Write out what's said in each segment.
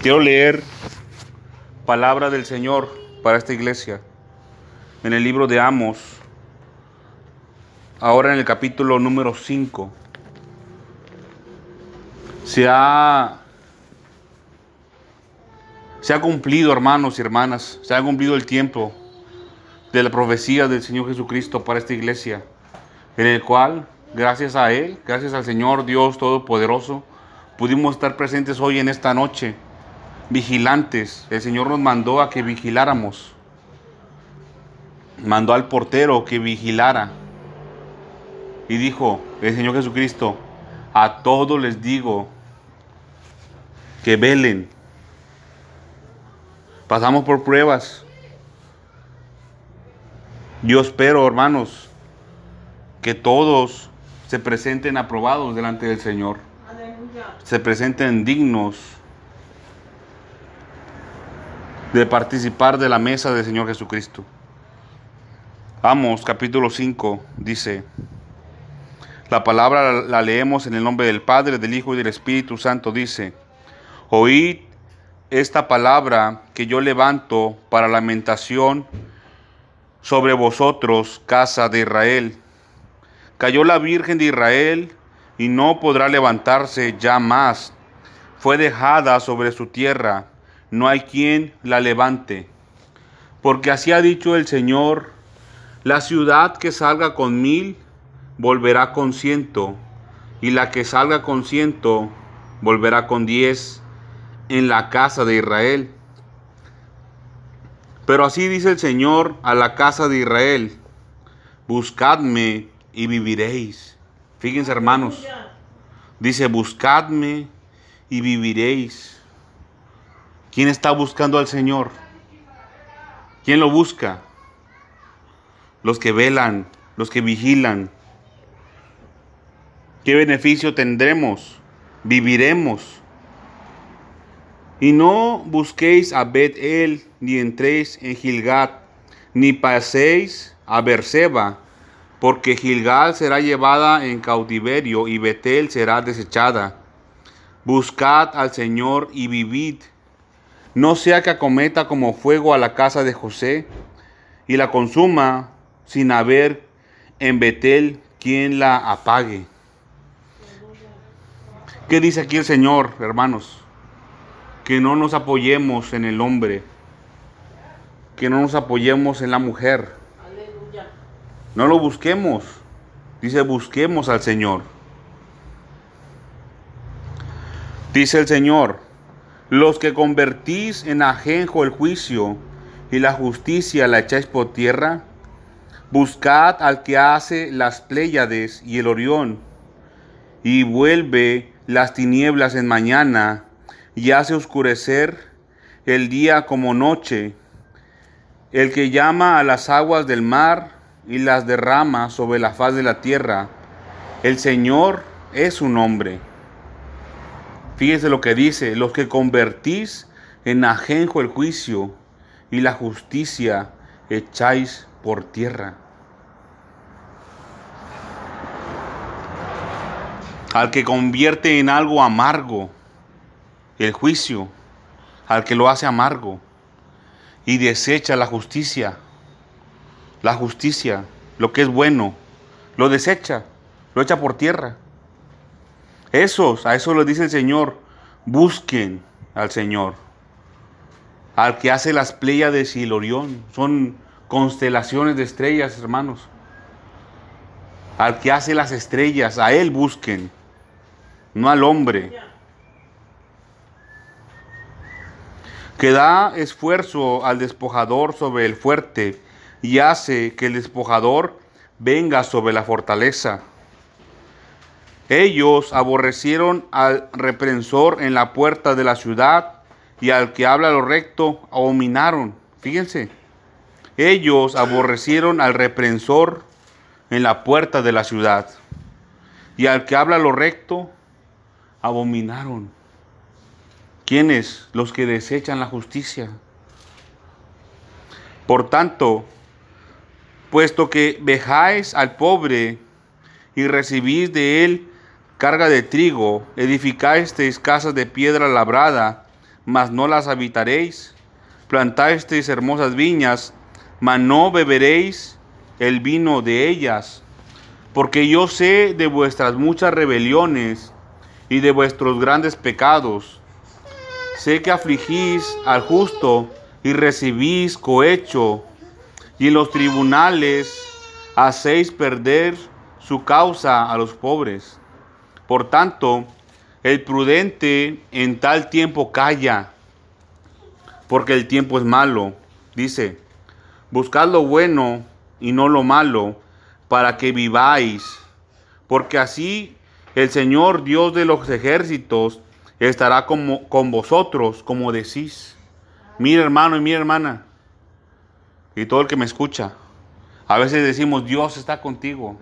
Quiero leer palabra del Señor para esta iglesia en el libro de Amos, ahora en el capítulo número 5. Se ha, se ha cumplido, hermanos y hermanas, se ha cumplido el tiempo de la profecía del Señor Jesucristo para esta iglesia, en el cual, gracias a Él, gracias al Señor Dios Todopoderoso, pudimos estar presentes hoy en esta noche, vigilantes. El Señor nos mandó a que vigiláramos. Mandó al portero que vigilara. Y dijo el Señor Jesucristo, a todos les digo que velen. Pasamos por pruebas, yo espero, hermanos, que todos se presenten aprobados delante del Señor. Se presenten dignos de participar de la mesa del Señor Jesucristo. Amos capítulo 5 dice, la palabra la leemos en el nombre del Padre, del Hijo y del Espíritu Santo. Dice, oíd esta palabra que yo levanto para lamentación sobre vosotros, casa de Israel. Cayó la Virgen de Israel y no podrá levantarse ya más. Fue dejada sobre su tierra, no hay quien la levante. Porque así ha dicho el Señor, la ciudad que salga con mil volverá con ciento, y la que salga con ciento volverá con diez en la casa de Israel. Pero así dice el Señor a la casa de Israel, buscadme y viviréis. Fíjense hermanos, dice, buscadme y viviréis. ¿Quién está buscando al Señor? ¿Quién lo busca? Los que velan, los que vigilan. ¿Qué beneficio tendremos? Viviremos. Y no busquéis a Bet-El, ni entréis en Gilgad, ni paséis a Berseba, porque Gilgal será llevada en cautiverio y Betel será desechada. Buscad al Señor y vivid. No sea que acometa como fuego a la casa de José y la consuma sin haber en Betel quien la apague. ¿Qué dice aquí el Señor, hermanos? que no nos apoyemos en el hombre, que no nos apoyemos en la mujer. No lo busquemos. Dice, busquemos al Señor. Dice el Señor, los que convertís en ajenjo el juicio y la justicia la echáis por tierra, buscad al que hace las Pléyades y el Orión, y vuelve las tinieblas en mañana y hace oscurecer el día como noche, el que llama a las aguas del mar y las derrama sobre la faz de la tierra. El Señor es su nombre. Fíjese lo que dice, los que convertís en ajenjo el juicio y la justicia echáis por tierra. Al que convierte en algo amargo el juicio al que lo hace amargo y desecha la justicia. La justicia, lo que es bueno, lo desecha, lo echa por tierra. Esos, a eso le dice el Señor, busquen al Señor, al que hace las Pléyades y el Orión, son constelaciones de estrellas, hermanos. Al que hace las estrellas, a Él busquen, no al hombre. que da esfuerzo al despojador sobre el fuerte y hace que el despojador venga sobre la fortaleza. Ellos aborrecieron al reprensor en la puerta de la ciudad y al que habla lo recto abominaron. Fíjense, ellos aborrecieron al reprensor en la puerta de la ciudad y al que habla lo recto abominaron. ¿Quiénes? Los que desechan la justicia. Por tanto, puesto que vejáis al pobre y recibís de él carga de trigo, edificáis casas de piedra labrada, mas no las habitaréis. Plantasteis hermosas viñas, mas no beberéis el vino de ellas. Porque yo sé de vuestras muchas rebeliones y de vuestros grandes pecados. Sé que afligís al justo y recibís cohecho, y en los tribunales hacéis perder su causa a los pobres. Por tanto, el prudente en tal tiempo calla, porque el tiempo es malo. Dice, buscad lo bueno y no lo malo, para que viváis, porque así el Señor Dios de los ejércitos estará como, con vosotros, como decís. Mira hermano y mira hermana, y todo el que me escucha. A veces decimos, Dios está contigo.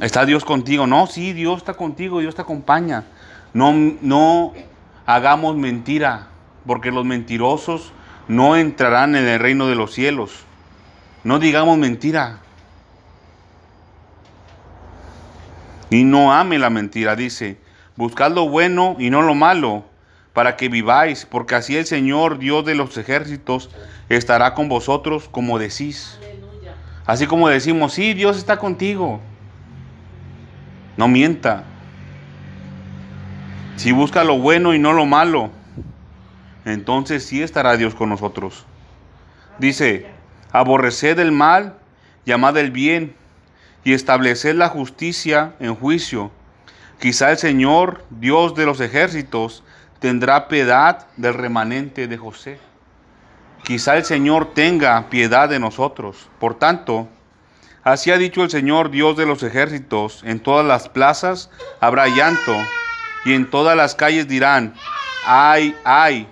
¿Está Dios contigo? No, sí, Dios está contigo, Dios te acompaña. No, no hagamos mentira, porque los mentirosos no entrarán en el reino de los cielos. No digamos mentira. Y no ame la mentira, dice. Buscad lo bueno y no lo malo, para que viváis, porque así el Señor, Dios de los ejércitos, estará con vosotros como decís. Así como decimos, sí, Dios está contigo. No mienta. Si busca lo bueno y no lo malo, entonces sí estará Dios con nosotros. Dice, aborreced el mal, llamad el bien y estableced la justicia en juicio. Quizá el Señor, Dios de los ejércitos, tendrá piedad del remanente de José. Quizá el Señor tenga piedad de nosotros. Por tanto, así ha dicho el Señor, Dios de los ejércitos, en todas las plazas habrá llanto, y en todas las calles dirán, ay, ay.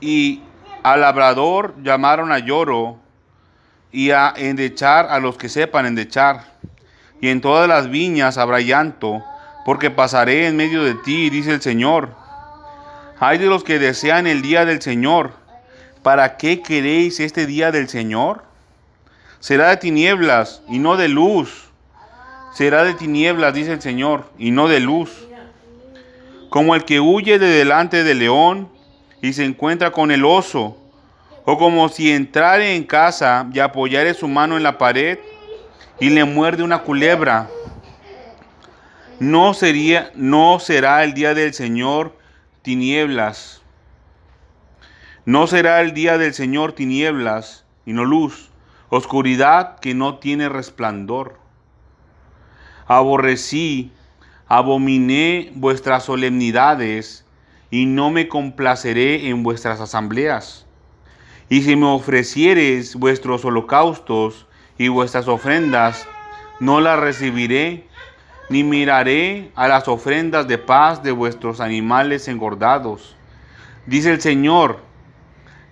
Y al labrador llamaron a lloro, y a endechar a los que sepan endechar. Y en todas las viñas habrá llanto, porque pasaré en medio de ti, dice el Señor. Hay de los que desean el día del Señor. ¿Para qué queréis este día del Señor? Será de tinieblas y no de luz. Será de tinieblas, dice el Señor, y no de luz. Como el que huye de delante del león y se encuentra con el oso o como si entrare en casa y apoyare su mano en la pared y le muerde una culebra. No sería, no será el día del Señor tinieblas. No será el día del Señor tinieblas y no luz, oscuridad que no tiene resplandor. Aborrecí, abominé vuestras solemnidades y no me complaceré en vuestras asambleas. Y si me ofreciereis vuestros holocaustos y vuestras ofrendas, no las recibiré, ni miraré a las ofrendas de paz de vuestros animales engordados. Dice el Señor,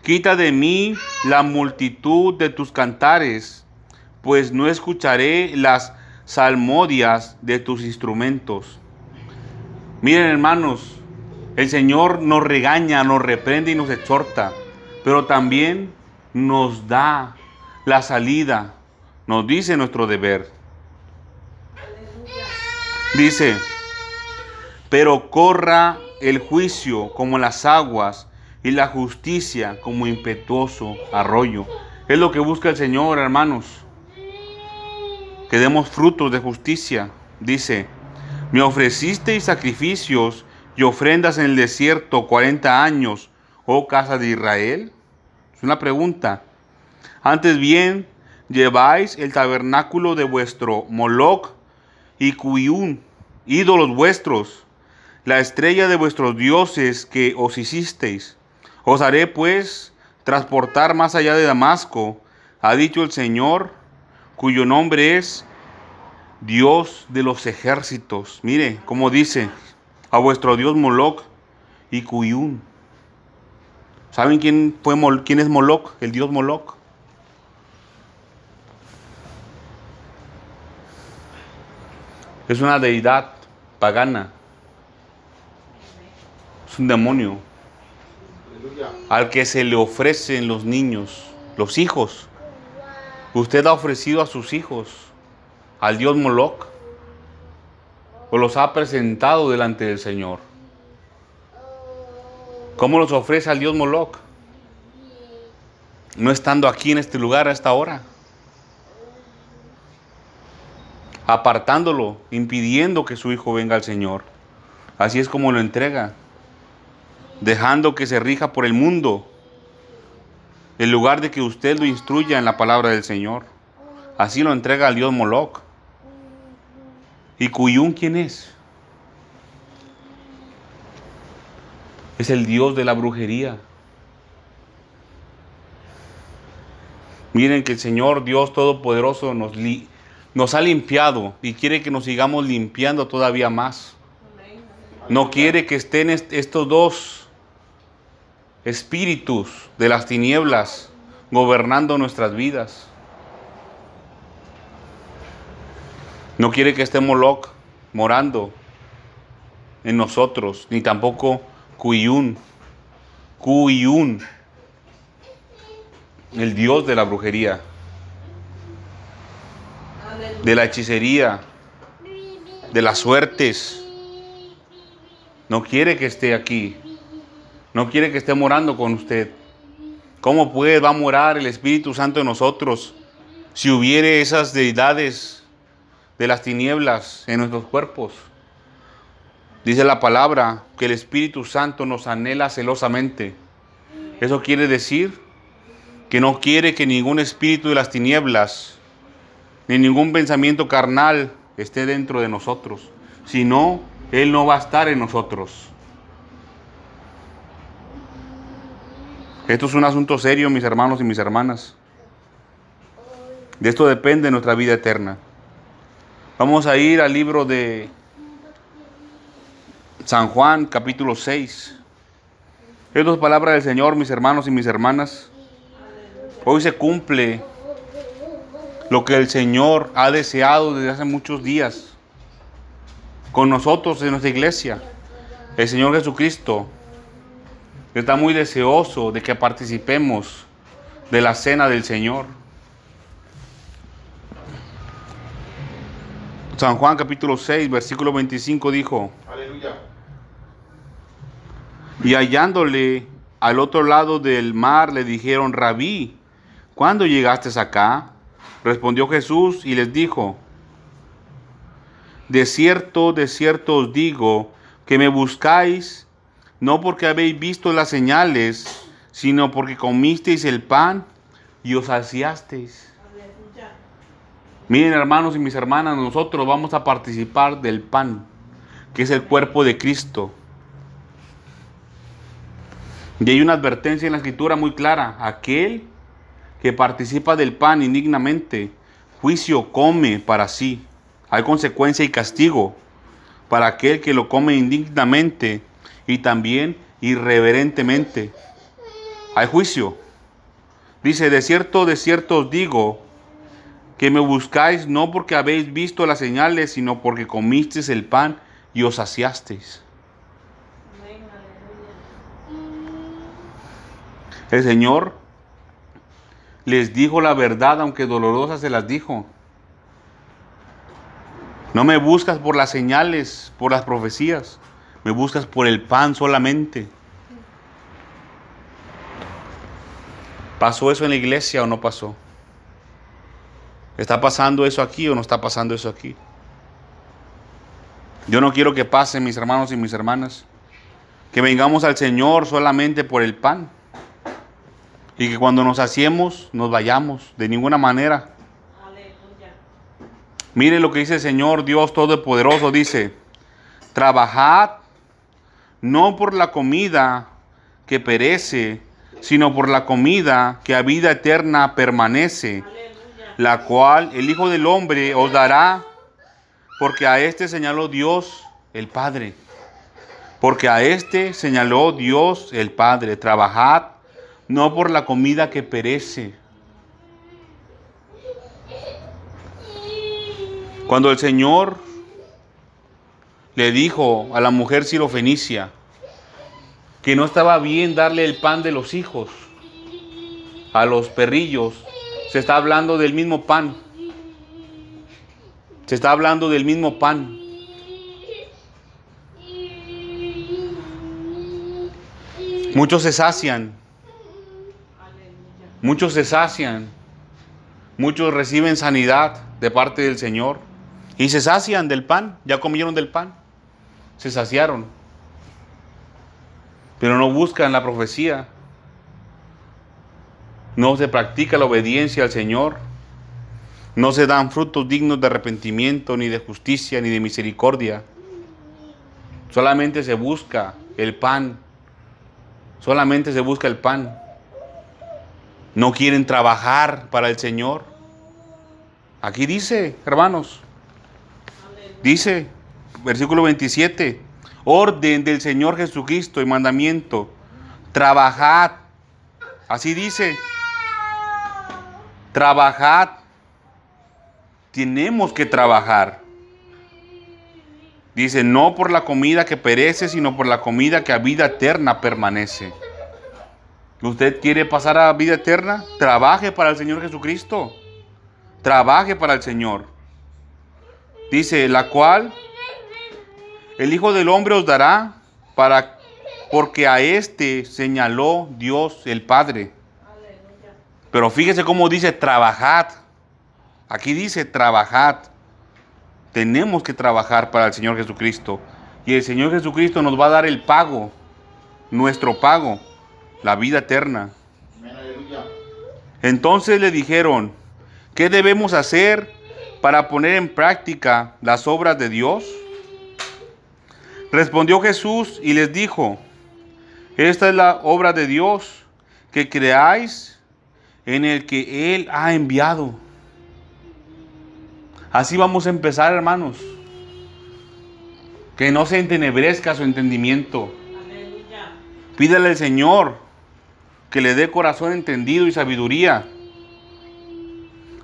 quita de mí la multitud de tus cantares, pues no escucharé las salmodias de tus instrumentos. Miren hermanos, el Señor nos regaña, nos reprende y nos exhorta pero también nos da la salida, nos dice nuestro deber. Dice, pero corra el juicio como las aguas y la justicia como impetuoso arroyo. Es lo que busca el Señor, hermanos. Que demos frutos de justicia. Dice, me ofrecisteis sacrificios y ofrendas en el desierto cuarenta años, oh casa de Israel. Es una pregunta. Antes bien, lleváis el tabernáculo de vuestro Moloch y Cuyún, ídolos vuestros, la estrella de vuestros dioses que os hicisteis. Os haré pues transportar más allá de Damasco, ha dicho el Señor, cuyo nombre es Dios de los ejércitos. Mire, como dice, a vuestro Dios Moloch y Cuyún. ¿Saben quién, fue quién es Moloch, el dios Moloch? Es una deidad pagana. Es un demonio al que se le ofrecen los niños, los hijos. Usted ha ofrecido a sus hijos al dios Moloch o los ha presentado delante del Señor. ¿Cómo los ofrece al dios Moloch? No estando aquí en este lugar a esta hora. Apartándolo, impidiendo que su hijo venga al Señor. Así es como lo entrega. Dejando que se rija por el mundo. En lugar de que usted lo instruya en la palabra del Señor. Así lo entrega al dios Moloch. ¿Y Cuyún quién es? Es el Dios de la brujería. Miren que el Señor Dios Todopoderoso nos, nos ha limpiado y quiere que nos sigamos limpiando todavía más. No quiere que estén estos dos espíritus de las tinieblas gobernando nuestras vidas. No quiere que esté Moloch morando en nosotros, ni tampoco Cuyún, Cuyún, el dios de la brujería, de la hechicería, de las suertes. No quiere que esté aquí, no quiere que esté morando con usted. ¿Cómo puede, va a morar el Espíritu Santo en nosotros si hubiere esas deidades de las tinieblas en nuestros cuerpos? Dice la palabra que el Espíritu Santo nos anhela celosamente. Eso quiere decir que no quiere que ningún espíritu de las tinieblas, ni ningún pensamiento carnal esté dentro de nosotros. Si no, Él no va a estar en nosotros. Esto es un asunto serio, mis hermanos y mis hermanas. De esto depende nuestra vida eterna. Vamos a ir al libro de San Juan capítulo 6. Estas es palabra del Señor, mis hermanos y mis hermanas. Hoy se cumple lo que el Señor ha deseado desde hace muchos días con nosotros en nuestra iglesia. El Señor Jesucristo está muy deseoso de que participemos de la cena del Señor. San Juan capítulo 6, versículo 25 dijo, Aleluya. Y hallándole al otro lado del mar le dijeron, Rabí, ¿cuándo llegaste acá? Respondió Jesús y les dijo, De cierto, de cierto os digo, que me buscáis, no porque habéis visto las señales, sino porque comisteis el pan y os saciasteis. Miren hermanos y mis hermanas, nosotros vamos a participar del pan, que es el cuerpo de Cristo. Y hay una advertencia en la escritura muy clara. Aquel que participa del pan indignamente, juicio come para sí. Hay consecuencia y castigo para aquel que lo come indignamente y también irreverentemente. Hay juicio. Dice, de cierto, de cierto os digo, que me buscáis no porque habéis visto las señales, sino porque comisteis el pan y os saciasteis. El Señor les dijo la verdad, aunque dolorosa se las dijo. No me buscas por las señales, por las profecías, me buscas por el pan solamente. ¿Pasó eso en la iglesia o no pasó? ¿Está pasando eso aquí o no está pasando eso aquí? Yo no quiero que pasen mis hermanos y mis hermanas, que vengamos al Señor solamente por el pan. Y que cuando nos hacemos, nos vayamos. De ninguna manera. Mire lo que dice el Señor Dios Todopoderoso. Dice, trabajad no por la comida que perece, sino por la comida que a vida eterna permanece, la cual el Hijo del Hombre os dará, porque a este señaló Dios el Padre. Porque a este señaló Dios el Padre. Trabajad no por la comida que perece. Cuando el Señor le dijo a la mujer sirofenicia que no estaba bien darle el pan de los hijos a los perrillos, se está hablando del mismo pan. Se está hablando del mismo pan. Muchos se sacian. Muchos se sacian. Muchos reciben sanidad de parte del Señor. Y se sacian del pan. Ya comieron del pan. Se saciaron. Pero no buscan la profecía. No se practica la obediencia al Señor. No se dan frutos dignos de arrepentimiento, ni de justicia, ni de misericordia. Solamente se busca el pan. Solamente se busca el pan. No quieren trabajar para el Señor. Aquí dice, hermanos, dice, versículo 27, orden del Señor Jesucristo y mandamiento, trabajad. Así dice, trabajad. Tenemos que trabajar. Dice, no por la comida que perece, sino por la comida que a vida eterna permanece. ¿Usted quiere pasar a vida eterna? Trabaje para el Señor Jesucristo. Trabaje para el Señor. Dice, la cual el Hijo del Hombre os dará para porque a este señaló Dios el Padre. Pero fíjese cómo dice trabajad. Aquí dice trabajad. Tenemos que trabajar para el Señor Jesucristo. Y el Señor Jesucristo nos va a dar el pago, nuestro pago, la vida eterna. Entonces le dijeron, ¿qué debemos hacer para poner en práctica las obras de Dios? Respondió Jesús y les dijo, esta es la obra de Dios, que creáis en el que Él ha enviado. Así vamos a empezar, hermanos. Que no se entenebrezca su entendimiento. Pídale al Señor que le dé corazón entendido y sabiduría.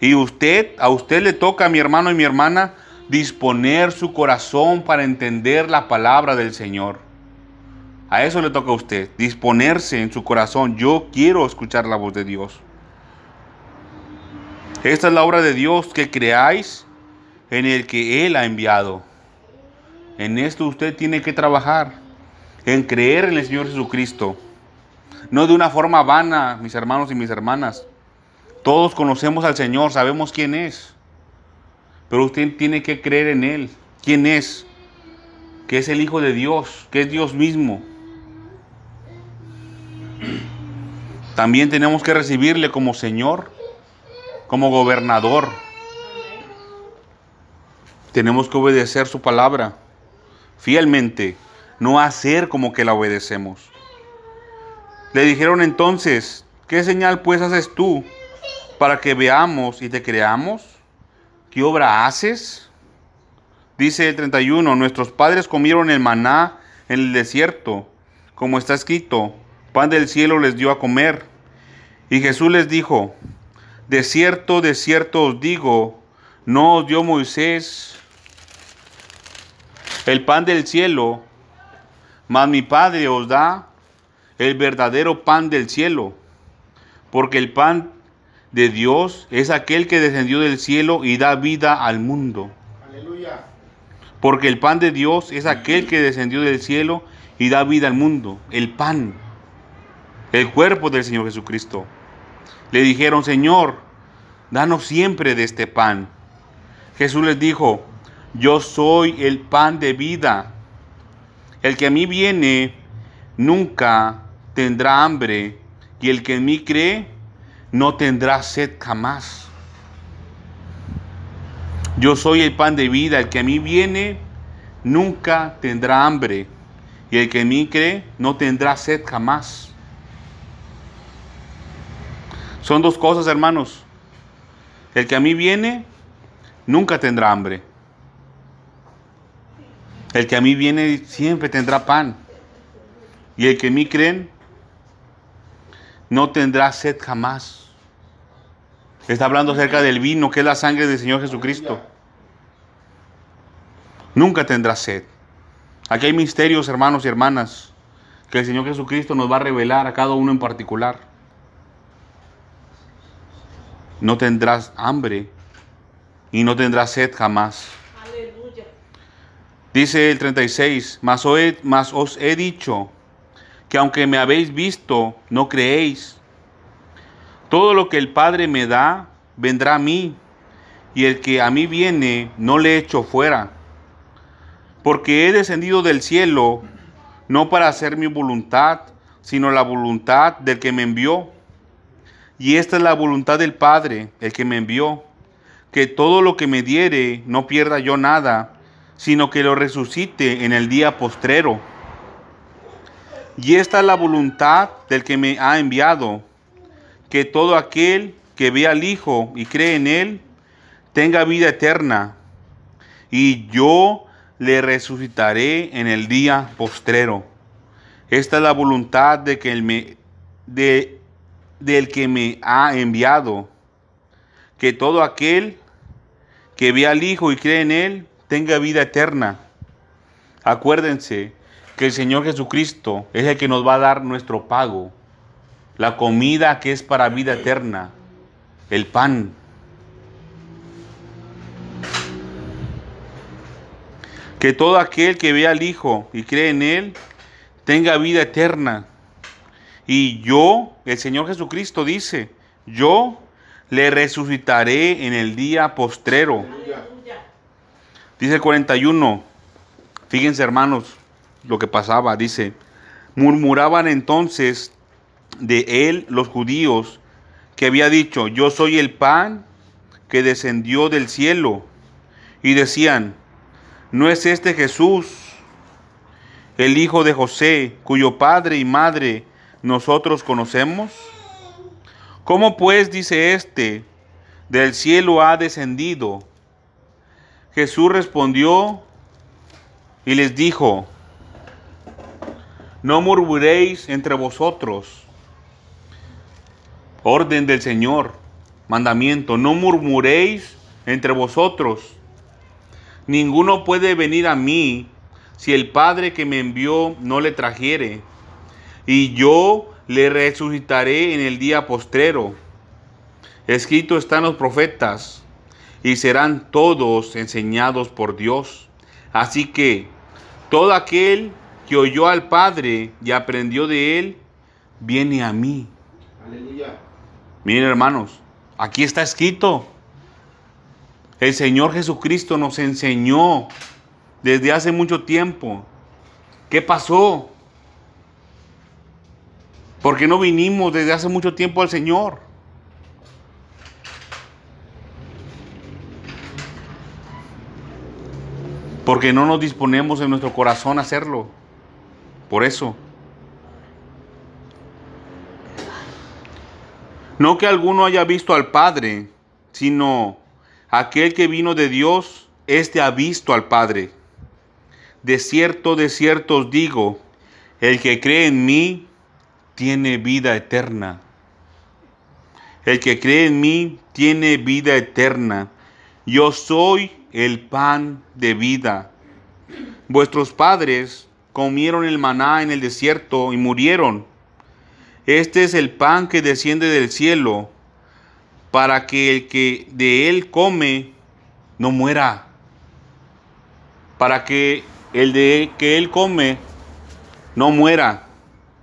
Y usted, a usted le toca, mi hermano y mi hermana, disponer su corazón para entender la palabra del Señor. A eso le toca a usted, disponerse en su corazón. Yo quiero escuchar la voz de Dios. Esta es la obra de Dios, que creáis en el que Él ha enviado. En esto usted tiene que trabajar, en creer en el Señor Jesucristo. No de una forma vana, mis hermanos y mis hermanas. Todos conocemos al Señor, sabemos quién es. Pero usted tiene que creer en Él. ¿Quién es? Que es el Hijo de Dios, que es Dios mismo. También tenemos que recibirle como Señor, como gobernador. Tenemos que obedecer su palabra fielmente, no hacer como que la obedecemos. Le dijeron entonces, ¿qué señal pues haces tú para que veamos y te creamos? ¿Qué obra haces? Dice el 31, nuestros padres comieron el maná en el desierto, como está escrito, pan del cielo les dio a comer. Y Jesús les dijo, de cierto, de cierto os digo, no os dio Moisés el pan del cielo, mas mi Padre os da el verdadero pan del cielo, porque el pan de Dios es aquel que descendió del cielo y da vida al mundo. Aleluya. Porque el pan de Dios es aquel que descendió del cielo y da vida al mundo. El pan, el cuerpo del Señor Jesucristo. Le dijeron, Señor, danos siempre de este pan. Jesús les dijo, yo soy el pan de vida. El que a mí viene nunca tendrá hambre y el que en mí cree no tendrá sed jamás. Yo soy el pan de vida, el que a mí viene nunca tendrá hambre y el que en mí cree no tendrá sed jamás. Son dos cosas, hermanos. El que a mí viene nunca tendrá hambre el que a mí viene siempre tendrá pan. Y el que en mí creen no tendrá sed jamás. Está hablando acerca del vino, que es la sangre del Señor Jesucristo. Nunca tendrá sed. Aquí hay misterios, hermanos y hermanas, que el Señor Jesucristo nos va a revelar a cada uno en particular. No tendrás hambre y no tendrás sed jamás. Dice el 36, mas, os he dicho que aunque me habéis visto, no creéis. Todo lo que el Padre me da, vendrá a mí, y el que a mí viene, no le echo fuera. Porque he descendido del cielo, no para hacer mi voluntad, sino la voluntad del que me envió. Y esta es la voluntad del Padre, el que me envió, que todo lo que me diere no pierda yo nada, sino que lo resucite en el día postrero. Y esta es la voluntad del que me ha enviado, que todo aquel que ve al Hijo y cree en Él, tenga vida eterna, y yo le resucitaré en el día postrero. Esta es la voluntad de que me, de, del que me ha enviado, que todo aquel que ve al Hijo y cree en Él tenga vida eterna. Acuérdense que el Señor Jesucristo es el que nos va a dar nuestro pago, la comida que es para vida eterna, el pan. Que todo aquel que ve al Hijo y cree en Él tenga vida eterna. Y yo, el Señor Jesucristo dice, yo le resucitaré en el día postrero. Dice el 41, fíjense hermanos lo que pasaba, dice, murmuraban entonces de él los judíos que había dicho, yo soy el pan que descendió del cielo. Y decían, ¿no es este Jesús, el hijo de José, cuyo padre y madre nosotros conocemos? ¿Cómo pues dice este, del cielo ha descendido? Jesús respondió y les dijo, no murmuréis entre vosotros. Orden del Señor, mandamiento, no murmuréis entre vosotros. Ninguno puede venir a mí si el Padre que me envió no le trajere, y yo le resucitaré en el día postrero. Escrito están los profetas, y serán todos enseñados por Dios. Así que todo aquel que oyó al Padre y aprendió de él, viene a mí. Miren hermanos, aquí está escrito. El Señor Jesucristo nos enseñó desde hace mucho tiempo. ¿Qué pasó? Porque no vinimos desde hace mucho tiempo al Señor? Porque no nos disponemos en nuestro corazón a hacerlo. Por eso. No que alguno haya visto al Padre, sino aquel que vino de Dios, éste ha visto al Padre. De cierto, de cierto os digo, el que cree en mí tiene vida eterna. El que cree en mí tiene vida eterna. Yo soy el pan de vida. Vuestros padres comieron el maná en el desierto y murieron. Este es el pan que desciende del cielo, para que el que de él come no muera. Para que el de que él come no muera.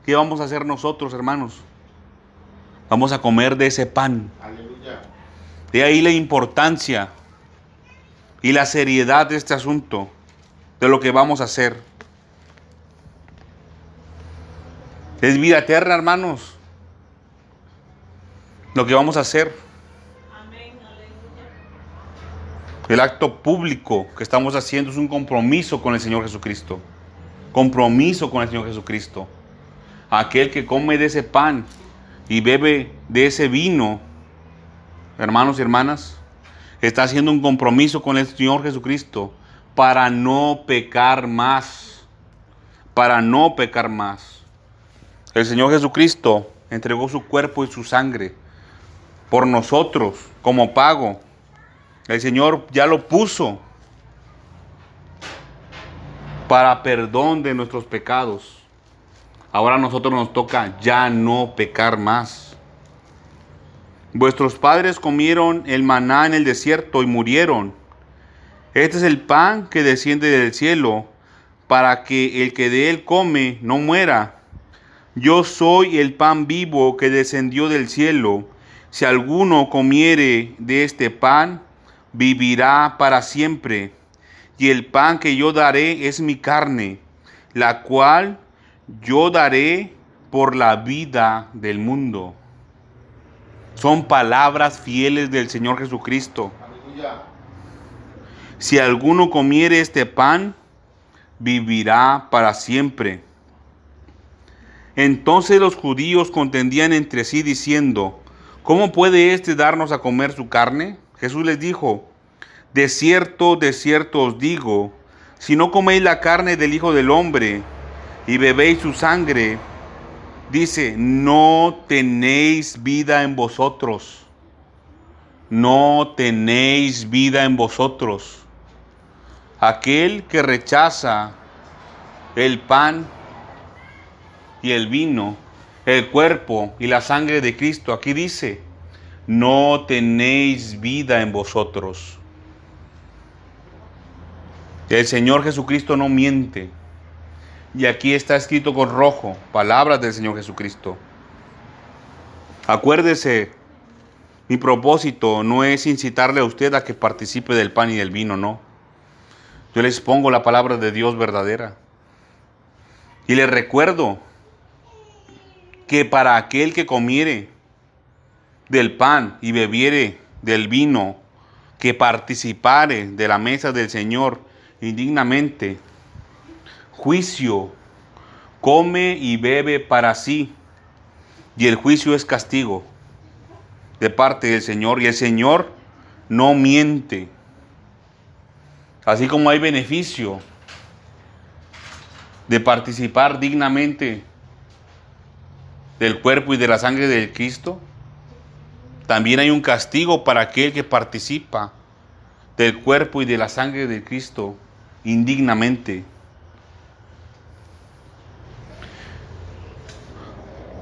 ¿Qué vamos a hacer nosotros, hermanos? Vamos a comer de ese pan. Aleluya. De ahí la importancia y la seriedad de este asunto, de lo que vamos a hacer. Es vida eterna, hermanos. Lo que vamos a hacer. El acto público que estamos haciendo es un compromiso con el Señor Jesucristo. Compromiso con el Señor Jesucristo. Aquel que come de ese pan y bebe de ese vino, hermanos y hermanas, está haciendo un compromiso con el Señor Jesucristo para no pecar más. Para no pecar más. El Señor Jesucristo entregó su cuerpo y su sangre por nosotros como pago. El Señor ya lo puso para perdón de nuestros pecados. Ahora a nosotros nos toca ya no pecar más. Vuestros padres comieron el maná en el desierto y murieron. Este es el pan que desciende del cielo para que el que de él come no muera. Yo soy el pan vivo que descendió del cielo. Si alguno comiere de este pan, vivirá para siempre. Y el pan que yo daré es mi carne, la cual yo daré por la vida del mundo. Son palabras fieles del Señor Jesucristo. Si alguno comiere este pan, vivirá para siempre. Entonces los judíos contendían entre sí diciendo, ¿cómo puede éste darnos a comer su carne? Jesús les dijo, de cierto, de cierto os digo, si no coméis la carne del Hijo del Hombre y bebéis su sangre, dice, no tenéis vida en vosotros. No tenéis vida en vosotros. Aquel que rechaza el pan y el vino, el cuerpo y la sangre de Cristo, aquí dice, no tenéis vida en vosotros. El Señor Jesucristo no miente. Y aquí está escrito con rojo, palabras del Señor Jesucristo. Acuérdese, mi propósito no es incitarle a usted a que participe del pan y del vino, no. Yo les pongo la palabra de Dios verdadera. Y les recuerdo que para aquel que comiere del pan y bebiere del vino, que participare de la mesa del Señor indignamente, juicio come y bebe para sí, y el juicio es castigo de parte del Señor, y el Señor no miente. Así como hay beneficio de participar dignamente del cuerpo y de la sangre del Cristo, también hay un castigo para aquel que participa del cuerpo y de la sangre de Cristo indignamente.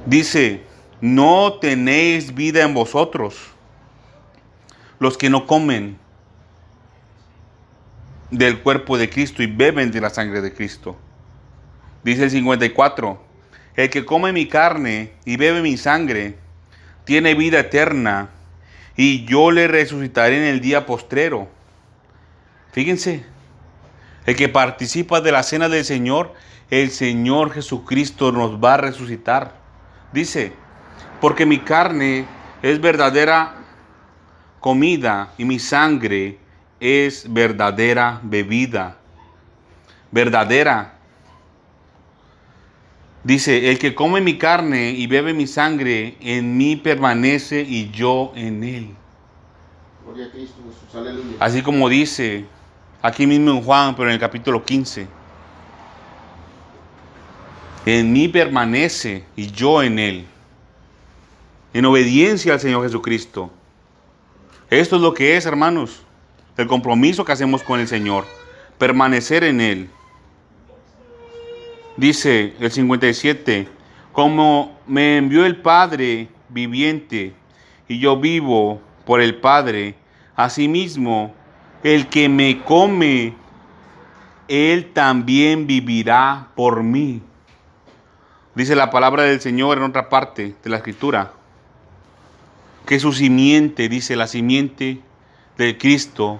Dice, no tenéis vida en vosotros, los que no comen del cuerpo de Cristo y beben de la sangre de Cristo. Dice el 54, el que come mi carne y bebe mi sangre, tiene vida eterna, y yo le resucitaré en el día postrero. Fíjense, el que participa de la cena del Señor, el Señor Jesucristo nos va a resucitar. Dice, porque mi carne es verdadera comida y mi sangre es verdadera bebida. Verdadera. Dice, el que come mi carne y bebe mi sangre, en mí permanece y yo en él. Así como dice aquí mismo en Juan, pero en el capítulo 15. En mí permanece y yo en él. En obediencia al Señor Jesucristo. Esto es lo que es, hermanos el compromiso que hacemos con el Señor, permanecer en Él. Dice el 57, como me envió el Padre viviente y yo vivo por el Padre, asimismo, el que me come, Él también vivirá por mí. Dice la palabra del Señor en otra parte de la escritura, que su simiente, dice la simiente de Cristo,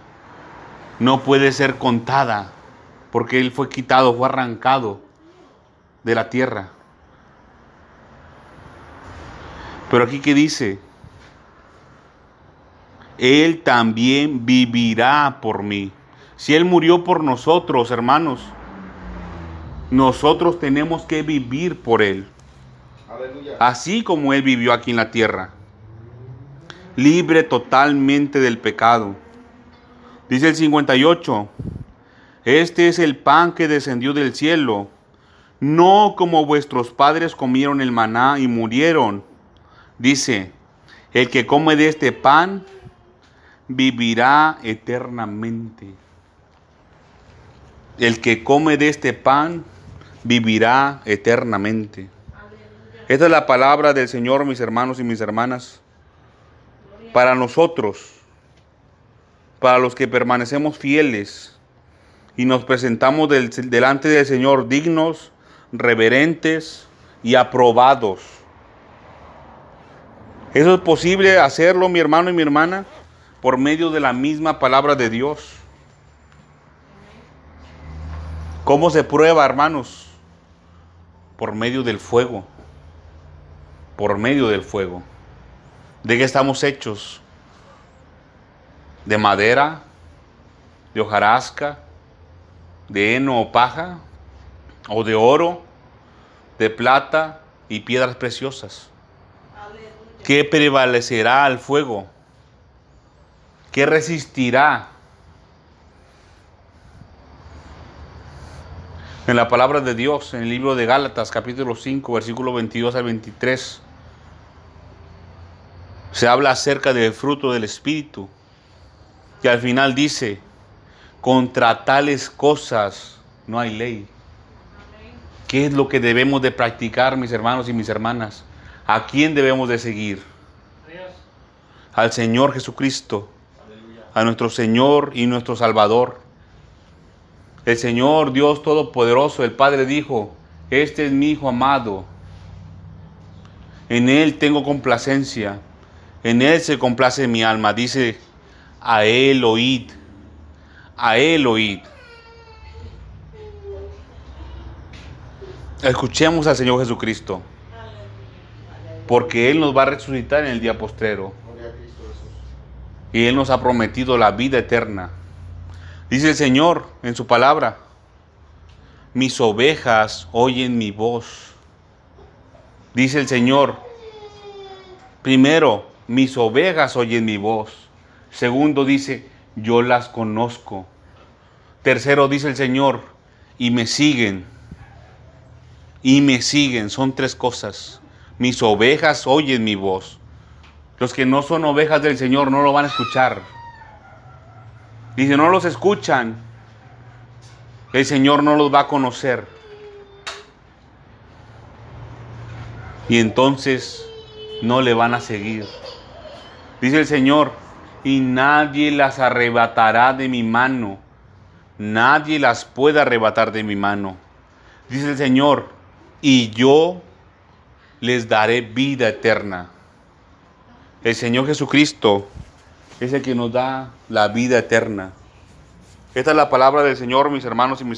no puede ser contada, porque Él fue quitado, fue arrancado de la tierra. Pero aquí que dice, Él también vivirá por mí. Si Él murió por nosotros, hermanos, nosotros tenemos que vivir por Él. Así como Él vivió aquí en la tierra. Libre totalmente del pecado Dice el 58, este es el pan que descendió del cielo, no como vuestros padres comieron el maná y murieron. Dice, el que come de este pan vivirá eternamente. El que come de este pan vivirá eternamente. Esta es la palabra del Señor, mis hermanos y mis hermanas, para nosotros para los que permanecemos fieles y nos presentamos delante del Señor dignos, reverentes y aprobados. Eso es posible hacerlo, mi hermano y mi hermana, por medio de la misma palabra de Dios. ¿Cómo se prueba, hermanos? Por medio del fuego. Por medio del fuego. ¿De qué estamos hechos? ¿De madera? ¿De hojarasca? ¿De heno o paja? ¿O de oro? ¿De plata y piedras preciosas? ¿Qué prevalecerá al fuego? ¿Qué resistirá? En la palabra de Dios, en el libro de Gálatas, capítulo 5, versículo 22 al 23, se habla acerca del fruto del Espíritu. Y al final dice, contra tales cosas no hay ley. ¿Qué es lo que debemos de practicar, mis hermanos y mis hermanas? ¿A quién debemos de seguir? Al Señor Jesucristo, a nuestro Señor y nuestro Salvador. El Señor Dios Todopoderoso, el Padre dijo, este es mi Hijo amado. En Él tengo complacencia. En Él se complace mi alma. Dice, a Él oíd. A Él oíd. Escuchemos al Señor Jesucristo. Porque Él nos va a resucitar en el día postrero. Y Él nos ha prometido la vida eterna. Dice el Señor en su palabra, mis ovejas oyen mi voz. Dice el Señor, primero, mis ovejas oyen mi voz. Segundo dice, yo las conozco. Tercero dice el Señor, y me siguen. Y me siguen. Son tres cosas. Mis ovejas oyen mi voz. Los que no son ovejas del Señor no lo van a escuchar. Dice, no los escuchan. El Señor no los va a conocer. Y entonces no le van a seguir. Dice el Señor, y nadie las arrebatará de mi mano. Nadie las puede arrebatar de mi mano. Dice el Señor, y yo les daré vida eterna. El Señor Jesucristo es el que nos da la vida eterna. Esta es la palabra del Señor, mis hermanos y mis